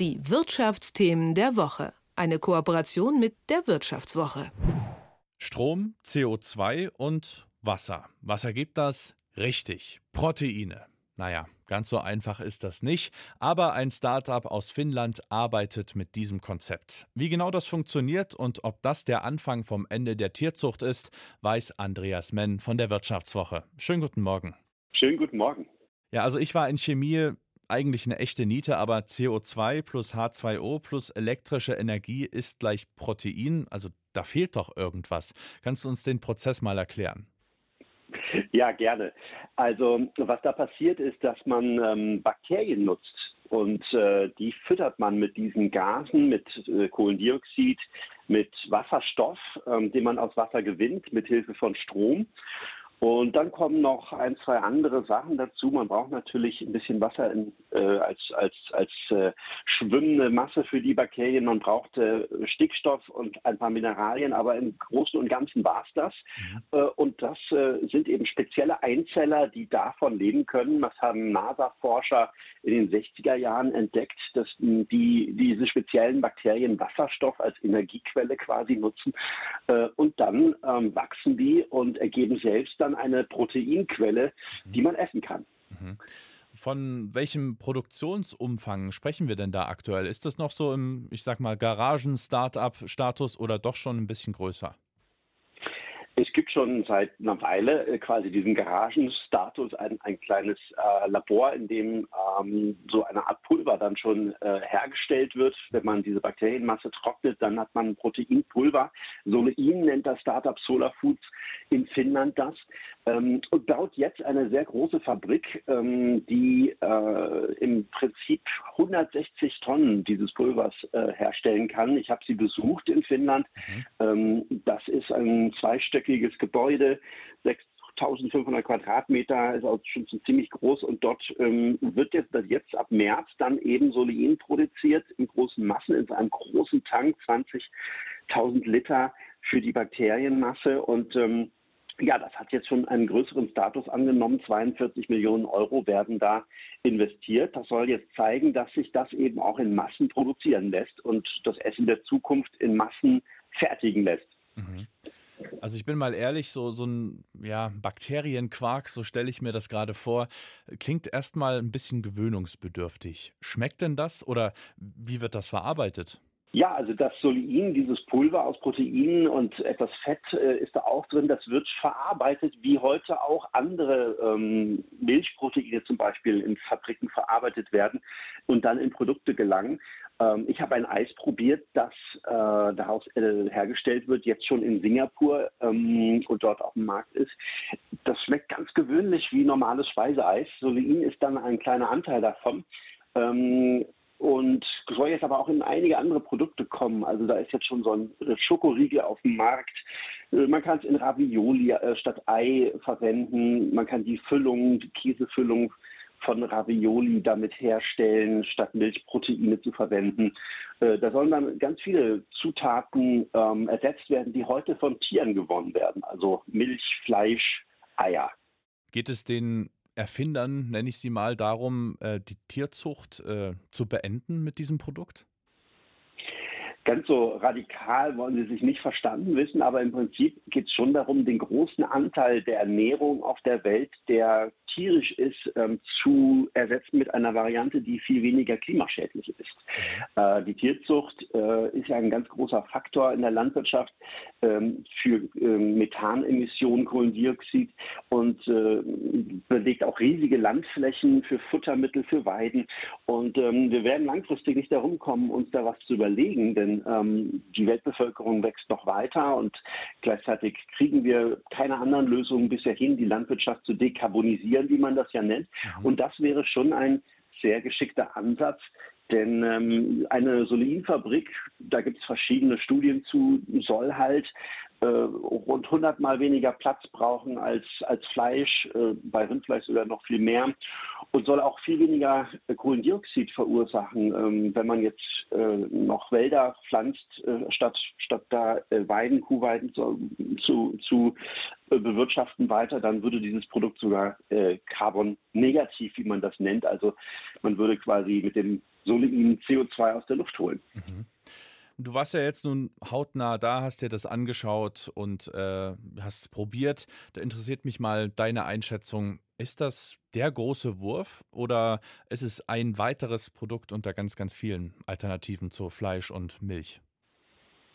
Die Wirtschaftsthemen der Woche. Eine Kooperation mit der Wirtschaftswoche. Strom, CO2 und Wasser. Was ergibt das? Richtig, Proteine. Naja, ganz so einfach ist das nicht, aber ein Startup aus Finnland arbeitet mit diesem Konzept. Wie genau das funktioniert und ob das der Anfang vom Ende der Tierzucht ist, weiß Andreas Menn von der Wirtschaftswoche. Schönen guten Morgen. Schönen guten Morgen. Ja, also ich war in Chemie eigentlich eine echte Niete, aber CO2 plus H2O plus elektrische Energie ist gleich Protein. Also da fehlt doch irgendwas. Kannst du uns den Prozess mal erklären? Ja, gerne. Also was da passiert ist, dass man ähm, Bakterien nutzt und äh, die füttert man mit diesen Gasen, mit äh, Kohlendioxid, mit Wasserstoff, ähm, den man aus Wasser gewinnt, mit Hilfe von Strom. Und dann kommen noch ein, zwei andere Sachen dazu. Man braucht natürlich ein bisschen Wasser in, äh, als, als, als äh, schwimmende Masse für die Bakterien. Man braucht äh, Stickstoff und ein paar Mineralien, aber im Großen und Ganzen war es das. Mhm. Äh, und das äh, sind eben spezielle Einzeller, die davon leben können. Das haben NASA-Forscher in den 60er Jahren entdeckt, dass die diese speziellen Bakterien Wasserstoff als Energiequelle quasi nutzen. Äh, und dann ähm, wachsen die und ergeben selbst dann dann eine Proteinquelle, die man essen kann. Mhm. Von welchem Produktionsumfang sprechen wir denn da aktuell? Ist das noch so im, ich sag mal, Garagen-Startup-Status oder doch schon ein bisschen größer? Gibt schon seit einer Weile äh, quasi diesen Garagenstatus, ein, ein kleines äh, Labor, in dem ähm, so eine Art Pulver dann schon äh, hergestellt wird. Wenn man diese Bakterienmasse trocknet, dann hat man ein Proteinpulver. Solein nennt das Startup Solar Foods in Finnland das ähm, und baut jetzt eine sehr große Fabrik, ähm, die äh, im Prinzip 160 Tonnen dieses Pulvers äh, herstellen kann. Ich habe sie besucht in Finnland. Mhm. Ähm, das ist ein zweistöckiges Gebäude, 6500 Quadratmeter, ist auch schon ziemlich groß und dort ähm, wird jetzt, jetzt ab März dann eben Solein produziert in großen Massen, in einem großen Tank, 20.000 Liter für die Bakterienmasse und ähm, ja, das hat jetzt schon einen größeren Status angenommen. 42 Millionen Euro werden da investiert. Das soll jetzt zeigen, dass sich das eben auch in Massen produzieren lässt und das Essen der Zukunft in Massen fertigen lässt. Mhm. Also ich bin mal ehrlich, so, so ein ja, Bakterienquark, so stelle ich mir das gerade vor, klingt erstmal ein bisschen gewöhnungsbedürftig. Schmeckt denn das oder wie wird das verarbeitet? Ja, also das Solein, dieses Pulver aus Proteinen und etwas Fett äh, ist da auch drin. Das wird verarbeitet, wie heute auch andere ähm, Milchproteine zum Beispiel in Fabriken verarbeitet werden und dann in Produkte gelangen. Ähm, ich habe ein Eis probiert, das äh, daraus äh, hergestellt wird, jetzt schon in Singapur ähm, und dort auf dem Markt ist. Das schmeckt ganz gewöhnlich wie normales Speiseeis. Solein ist dann ein kleiner Anteil davon. Ähm, und soll jetzt aber auch in einige andere Produkte kommen. Also da ist jetzt schon so ein Schokoriegel auf dem Markt. Äh, man kann es in Ravioli äh, statt Ei verwenden. Man kann die Füllung, die Käsefüllung von Ravioli damit herstellen, statt Milchproteine zu verwenden. Äh, da sollen dann ganz viele Zutaten ähm, ersetzt werden, die heute von Tieren gewonnen werden. Also Milch, Fleisch, Eier. Geht es den Erfindern, nenne ich sie mal, darum, äh, die Tierzucht äh, zu beenden mit diesem Produkt? Ganz so radikal wollen sie sich nicht verstanden wissen, aber im Prinzip geht es schon darum, den großen Anteil der Ernährung auf der Welt, der tierisch ist, ähm, zu ersetzen mit einer Variante, die viel weniger klimaschädlich ist. Äh, die Tierzucht äh, ist ja ein ganz großer Faktor in der Landwirtschaft ähm, für ähm, Methanemissionen, Kohlendioxid und äh, bewegt auch riesige Landflächen für Futtermittel, für Weiden. Und ähm, wir werden langfristig nicht darum kommen, uns da was zu überlegen, denn ähm, die Weltbevölkerung wächst noch weiter und gleichzeitig kriegen wir keine anderen Lösungen bisher hin, die Landwirtschaft zu dekarbonisieren wie man das ja nennt. Mhm. Und das wäre schon ein sehr geschickter Ansatz, denn ähm, eine Solinfabrik, da gibt es verschiedene Studien zu, soll halt äh, rund 100 mal weniger Platz brauchen als, als Fleisch, äh, bei Rindfleisch sogar noch viel mehr und soll auch viel weniger äh, Kohlendioxid verursachen. Ähm, wenn man jetzt äh, noch Wälder pflanzt, äh, statt, statt da Weiden, Kuhweiden zu, zu, zu bewirtschaften weiter, dann würde dieses Produkt sogar Carbon negativ, wie man das nennt. Also man würde quasi mit dem soliden CO2 aus der Luft holen. Mhm. Du warst ja jetzt nun hautnah da, hast dir das angeschaut und äh, hast probiert. Da interessiert mich mal deine Einschätzung. Ist das der große Wurf oder ist es ein weiteres Produkt unter ganz, ganz vielen Alternativen zu Fleisch und Milch?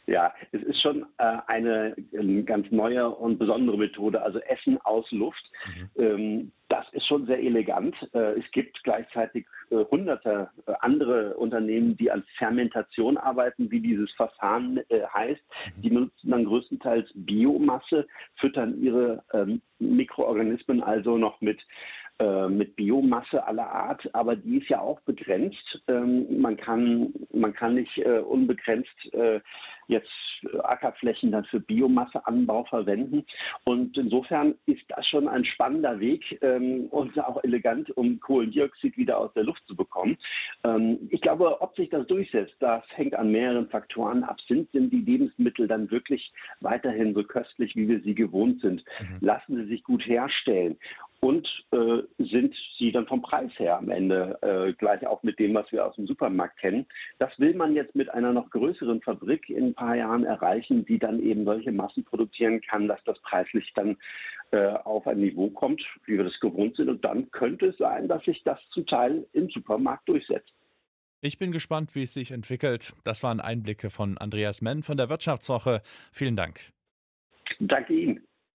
Ja, es ist schon äh, eine äh, ganz neue und besondere Methode, also Essen aus Luft. Mhm. Ähm, das ist schon sehr elegant. Äh, es gibt gleichzeitig äh, hunderte äh, andere Unternehmen, die an Fermentation arbeiten, wie dieses Verfahren äh, heißt. Mhm. Die benutzen dann größtenteils Biomasse, füttern ihre ähm, Mikroorganismen also noch mit äh, mit Biomasse aller Art, aber die ist ja auch begrenzt. Ähm, man, kann, man kann nicht äh, unbegrenzt äh, jetzt Ackerflächen dann für Biomasseanbau verwenden. Und insofern ist das schon ein spannender Weg ähm, und auch elegant, um Kohlendioxid wieder aus der Luft zu bekommen. Ähm, ich glaube, ob sich das durchsetzt, das hängt an mehreren Faktoren ab. Sind, sind die Lebensmittel dann wirklich weiterhin so köstlich, wie wir sie gewohnt sind? Mhm. Lassen sie sich gut herstellen? Und äh, sind sie dann vom Preis her am Ende äh, gleich auch mit dem, was wir aus dem Supermarkt kennen. Das will man jetzt mit einer noch größeren Fabrik in ein paar Jahren erreichen, die dann eben solche Massen produzieren kann, dass das preislich dann äh, auf ein Niveau kommt, wie wir das gewohnt sind. Und dann könnte es sein, dass sich das zum Teil im Supermarkt durchsetzt. Ich bin gespannt, wie es sich entwickelt. Das waren Einblicke von Andreas Menn von der Wirtschaftswoche. Vielen Dank. Danke Ihnen.